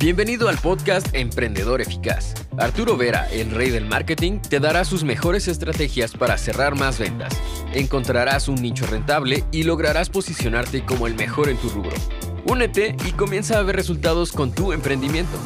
Bienvenido al podcast Emprendedor Eficaz. Arturo Vera, el rey del marketing, te dará sus mejores estrategias para cerrar más ventas. Encontrarás un nicho rentable y lograrás posicionarte como el mejor en tu rubro. Únete y comienza a ver resultados con tu emprendimiento.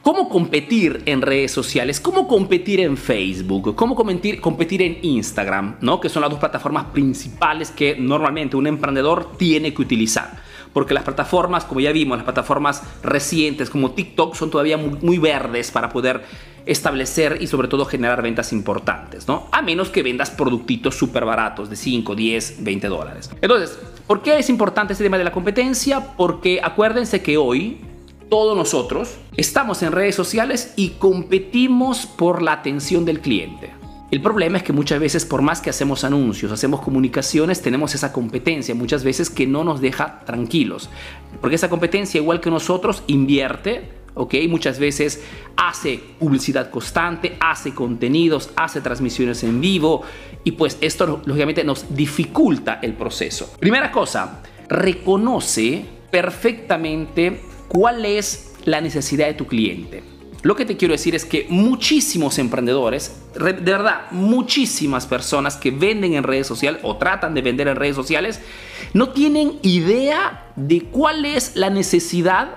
¿Cómo competir en redes sociales? ¿Cómo competir en Facebook? ¿Cómo competir, competir en Instagram? ¿no? Que son las dos plataformas principales que normalmente un emprendedor tiene que utilizar porque las plataformas, como ya vimos, las plataformas recientes como TikTok son todavía muy, verdes para poder establecer y sobre todo generar ventas importantes, ¿no? A menos que vendas productitos súper baratos de 5, 10, 20 dólares. Entonces, ¿por qué es importante este tema de la competencia? Porque acuérdense que hoy todos nosotros estamos en redes sociales y competimos por la atención del cliente. El problema es que muchas veces por más que hacemos anuncios, hacemos comunicaciones, tenemos esa competencia muchas veces que no nos deja tranquilos. Porque esa competencia, igual que nosotros, invierte, ¿ok? Muchas veces hace publicidad constante, hace contenidos, hace transmisiones en vivo y pues esto lógicamente nos dificulta el proceso. Primera cosa, reconoce perfectamente cuál es la necesidad de tu cliente. Lo que te quiero decir es que muchísimos emprendedores, de verdad, muchísimas personas que venden en redes sociales o tratan de vender en redes sociales, no tienen idea de cuál es la necesidad,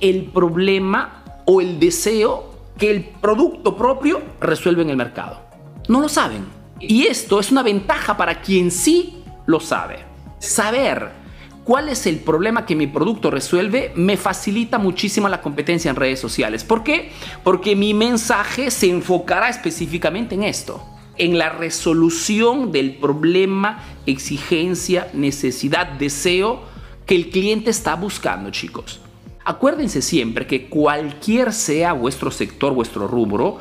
el problema o el deseo que el producto propio resuelve en el mercado. No lo saben. Y esto es una ventaja para quien sí lo sabe. Saber cuál es el problema que mi producto resuelve, me facilita muchísimo la competencia en redes sociales. ¿Por qué? Porque mi mensaje se enfocará específicamente en esto, en la resolución del problema, exigencia, necesidad, deseo que el cliente está buscando, chicos. Acuérdense siempre que cualquier sea vuestro sector, vuestro rubro,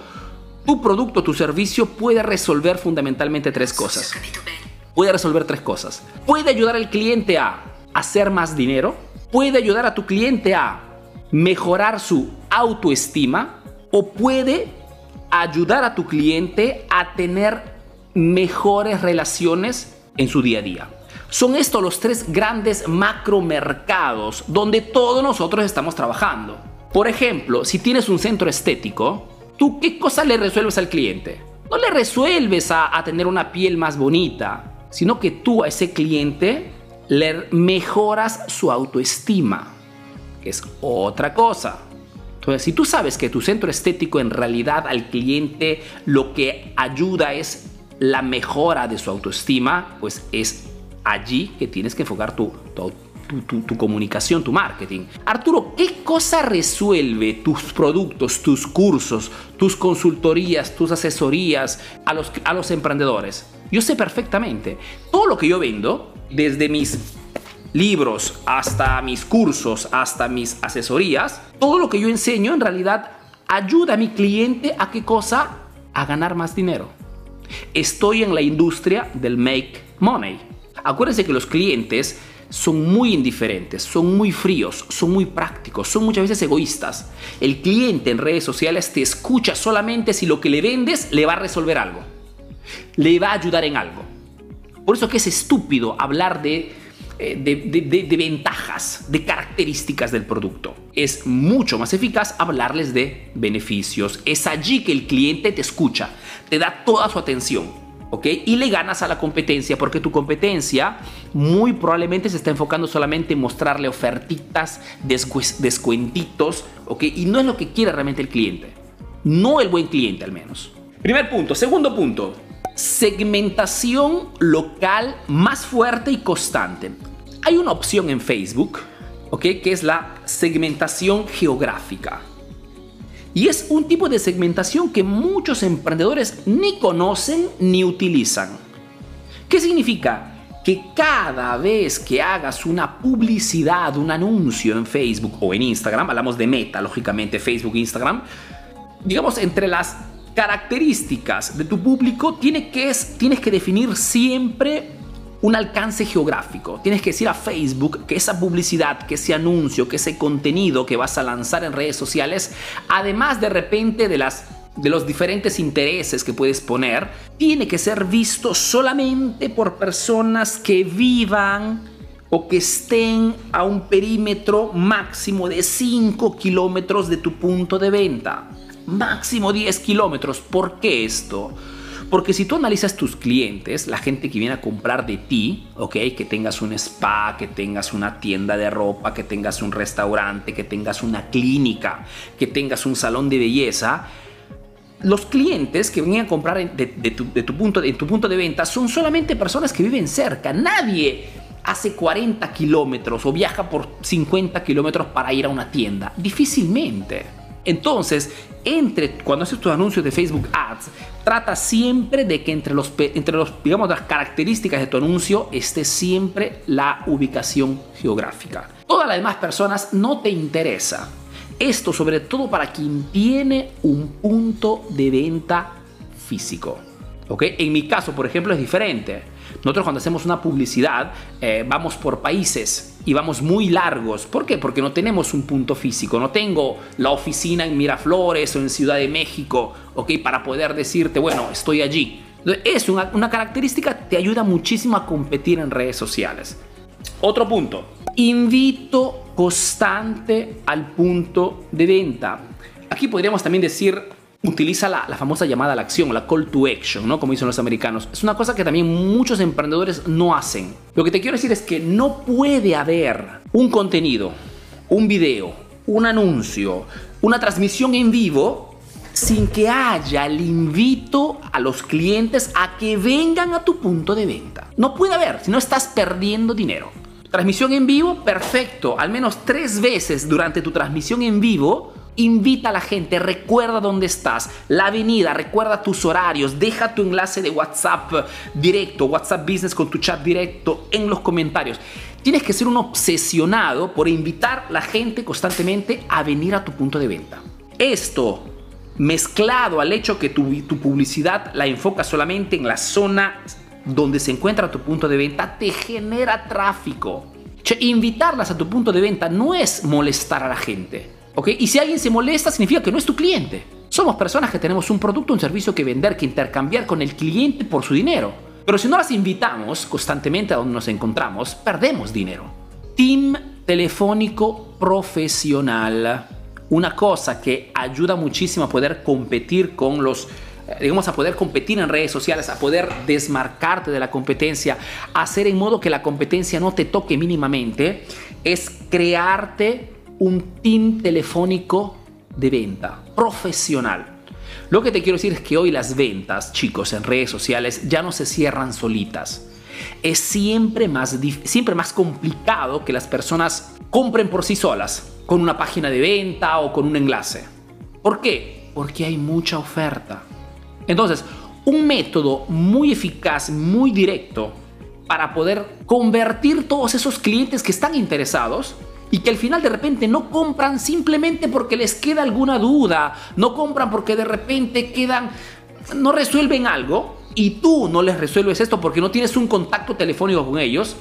tu producto, tu servicio puede resolver fundamentalmente tres cosas. Puede resolver tres cosas. Puede ayudar al cliente a hacer más dinero, puede ayudar a tu cliente a mejorar su autoestima o puede ayudar a tu cliente a tener mejores relaciones en su día a día. Son estos los tres grandes macromercados donde todos nosotros estamos trabajando. Por ejemplo, si tienes un centro estético, ¿tú qué cosa le resuelves al cliente? No le resuelves a, a tener una piel más bonita, sino que tú a ese cliente le mejoras su autoestima, que es otra cosa. Entonces, si tú sabes que tu centro estético en realidad al cliente lo que ayuda es la mejora de su autoestima, pues es allí que tienes que enfocar tu, tu, comunicación, tu marketing. Arturo, ¿qué cosa resuelve tus productos, tus cursos, tus consultorías, tus asesorías a los, a los emprendedores? Yo sé perfectamente. Todo lo que yo vendo desde mis libros hasta mis cursos, hasta mis asesorías, todo lo que yo enseño en realidad ayuda a mi cliente a qué cosa? A ganar más dinero. Estoy en la industria del make money. Acuérdense que los clientes son muy indiferentes, son muy fríos, son muy prácticos, son muchas veces egoístas. El cliente en redes sociales te escucha solamente si lo que le vendes le va a resolver algo, le va a ayudar en algo. Por eso que es estúpido hablar de, eh, de, ventajas, de características del producto. Es mucho más eficaz hablarles de beneficios. Es allí que el cliente te escucha, te da toda su atención. ¿ok? Y le ganas a la competencia porque tu competencia muy probablemente se está enfocando solamente en mostrarle ofertitas, descuentitos, ¿ok? Y no es lo que quiere realmente el cliente. No el buen cliente al menos. Primer punto. Segundo punto segmentación local más fuerte y constante. Hay una opción en Facebook, ¿ok? Que es la segmentación geográfica. Y es un tipo de segmentación que muchos emprendedores ni conocen ni utilizan. ¿Qué significa? Que cada vez que hagas una publicidad, un anuncio en Facebook o en Instagram, hablamos de meta, lógicamente Facebook Instagram, digamos entre las características de tu público tiene que es, tienes que definir siempre un alcance geográfico. Tienes que decir a Facebook que esa publicidad, que ese anuncio, que ese contenido que vas a lanzar en redes sociales, además de repente de las de los diferentes intereses que puedes poner, tiene que ser visto solamente por personas que vivan o que estén a un perímetro máximo de 5 kilómetros de tu punto de venta. Máximo 10 kilómetros. ¿Por qué esto? Porque si tú analizas tus clientes, la gente que viene a comprar de ti, ¿ok? Que tengas un spa, que tengas una tienda de ropa, que tengas un restaurante, que tengas una clínica, que tengas un salón de belleza, los clientes que vienen a comprar de, tu, punto, en tu punto de venta son solamente personas que viven cerca. Nadie hace 40 kilómetros o viaja por 50 kilómetros para ir a una tienda. Difícilmente. Entonces, entre, cuando haces tus anuncios de Facebook Ads, trata siempre de que entre, los, entre los, digamos, las características de tu anuncio esté siempre la ubicación geográfica. Todas las demás personas no te interesa. Esto sobre todo para quien tiene un punto de venta físico. ¿ok? En mi caso, por ejemplo, es diferente. Nosotros cuando hacemos una publicidad eh, vamos por países y vamos muy largos. ¿Por qué? Porque no tenemos un punto físico. No tengo la oficina en Miraflores o en Ciudad de México, ¿ok? Para poder decirte, bueno, estoy allí. Es una, una característica que te ayuda muchísimo a competir en redes sociales. Otro punto. Invito constante al punto de venta. Aquí podríamos también decir utiliza la, famosa llamada a la acción, la call to action, ¿no? Como dicen los americanos. Es una cosa que también muchos emprendedores no hacen. Lo que te quiero decir es que no puede haber un contenido, un video, un anuncio, una transmisión en vivo sin que haya el invito a los clientes a que vengan a tu punto de venta. No puede haber, si no estás perdiendo dinero. Transmisión en vivo, perfecto. Al menos tres veces durante tu transmisión en vivo invita a la gente, recuerda dónde estás, la avenida, recuerda tus horarios, deja tu enlace de WhatsApp directo, WhatsApp Business con tu chat directo en los comentarios. Tienes que ser un obsesionado por invitar a la gente constantemente a venir a tu punto de venta. Esto mezclado al hecho que tu, publicidad la enfoca solamente en la zona donde se encuentra tu punto de venta, te genera tráfico. invitarlas a tu punto de venta no es molestar a la gente y si alguien se molesta, significa que no es tu cliente. Somos personas que tenemos un producto, un servicio que vender, que intercambiar con el cliente por su dinero. Pero si no las invitamos constantemente a donde nos encontramos, perdemos dinero. Team telefónico profesional. Una cosa que ayuda muchísimo a poder competir con los eh, digamos, a poder competir en redes sociales, a poder desmarcarte de la competencia, hacer en modo que la competencia no te toque mínimamente, es crearte un team telefónico de venta profesional. Lo que te quiero decir es que hoy las ventas, chicos, en redes sociales ya no se cierran solitas. Es siempre más, siempre más complicado que las personas compren por sí solas, con una página de venta o con un enlace. ¿Por qué? Porque hay mucha oferta. Entonces, un método muy eficaz, muy directo, para poder convertir todos esos clientes que están interesados y que al final de repente no compran simplemente porque les queda alguna duda, no compran porque de repente quedan, no resuelven algo y tú no les resuelves esto porque no tienes un contacto telefónico con ellos,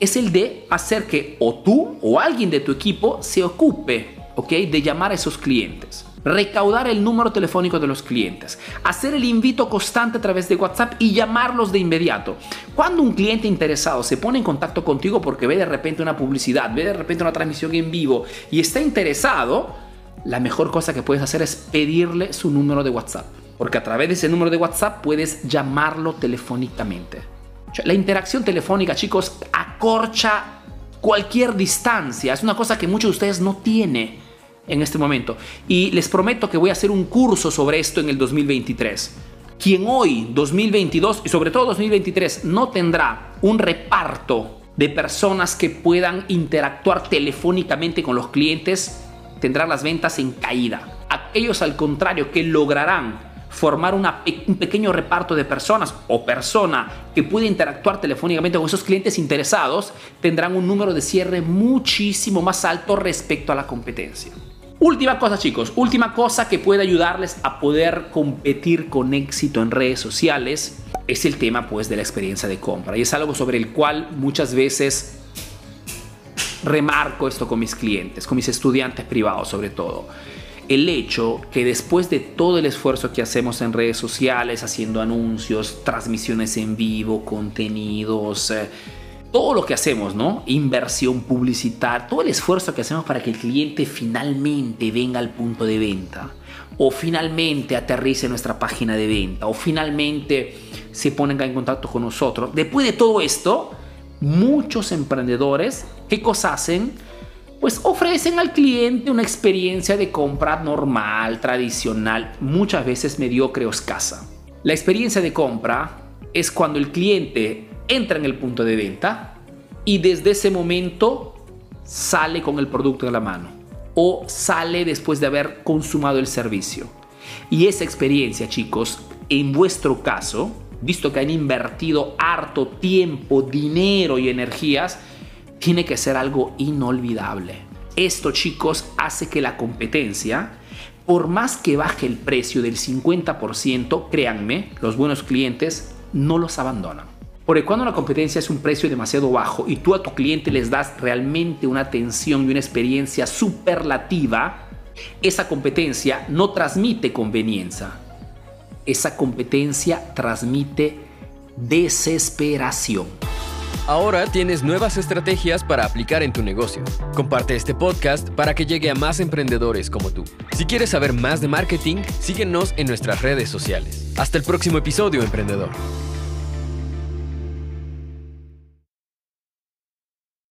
es el de hacer que o tú o alguien de tu equipo se ocupe, ¿ok? De llamar a esos clientes recaudar el número telefónico de los clientes, hacer el invito constante a través de WhatsApp y llamarlos de inmediato. Cuando un cliente interesado se pone en contacto contigo porque ve de repente una publicidad, ve de repente una transmisión en vivo y está interesado, la mejor cosa que puedes hacer es pedirle su número de WhatsApp. Porque a través de ese número de WhatsApp puedes llamarlo telefónicamente. La interacción telefónica, chicos, acorcha cualquier distancia. Es una cosa que muchos de ustedes no tienen en este momento. Y les prometo que voy a hacer un curso sobre esto en el 2023. Quien hoy, 2022 y sobre todo 2023, no tendrá un reparto de personas que puedan interactuar telefónicamente con los clientes, tendrá las ventas en caída. Aquellos al contrario que lograrán formar un pequeño reparto de personas o persona que puede interactuar telefónicamente con esos clientes interesados, tendrán un número de cierre muchísimo más alto respecto a la competencia. Última cosa chicos, última cosa que puede ayudarles a poder competir con éxito en redes sociales es el tema pues de la experiencia de compra y es algo sobre el cual muchas veces remarco esto con mis clientes, con mis estudiantes privados sobre todo. El hecho que después de todo el esfuerzo que hacemos en redes sociales, haciendo anuncios, transmisiones en vivo, contenidos, eh, todo lo que hacemos, ¿no? Inversión, publicitar, todo el esfuerzo que hacemos para que el cliente finalmente venga al punto de venta, o finalmente aterrice en nuestra página de venta, o finalmente se ponga en contacto con nosotros. Después de todo esto, muchos emprendedores, ¿qué cosa hacen? Pues ofrecen al cliente una experiencia de compra normal, tradicional, muchas veces mediocre o escasa. La experiencia de compra es cuando el cliente entra en el punto de venta y desde ese momento sale con el producto en la mano o sale después de haber consumado el servicio. Y esa experiencia, chicos, en vuestro caso, visto que han invertido harto tiempo, dinero y energías, tiene que ser algo inolvidable. Esto, chicos, hace que la competencia, por más que baje el precio del 50%, créanme, los buenos clientes no los abandonan. Porque cuando la competencia es un precio demasiado bajo y tú a tu cliente les das realmente una atención y una experiencia superlativa, esa competencia no transmite conveniencia. Esa competencia transmite desesperación. Ahora tienes nuevas estrategias para aplicar en tu negocio. Comparte este podcast para que llegue a más emprendedores como tú. Si quieres saber más de marketing, síguenos en nuestras redes sociales. Hasta el próximo episodio, emprendedor.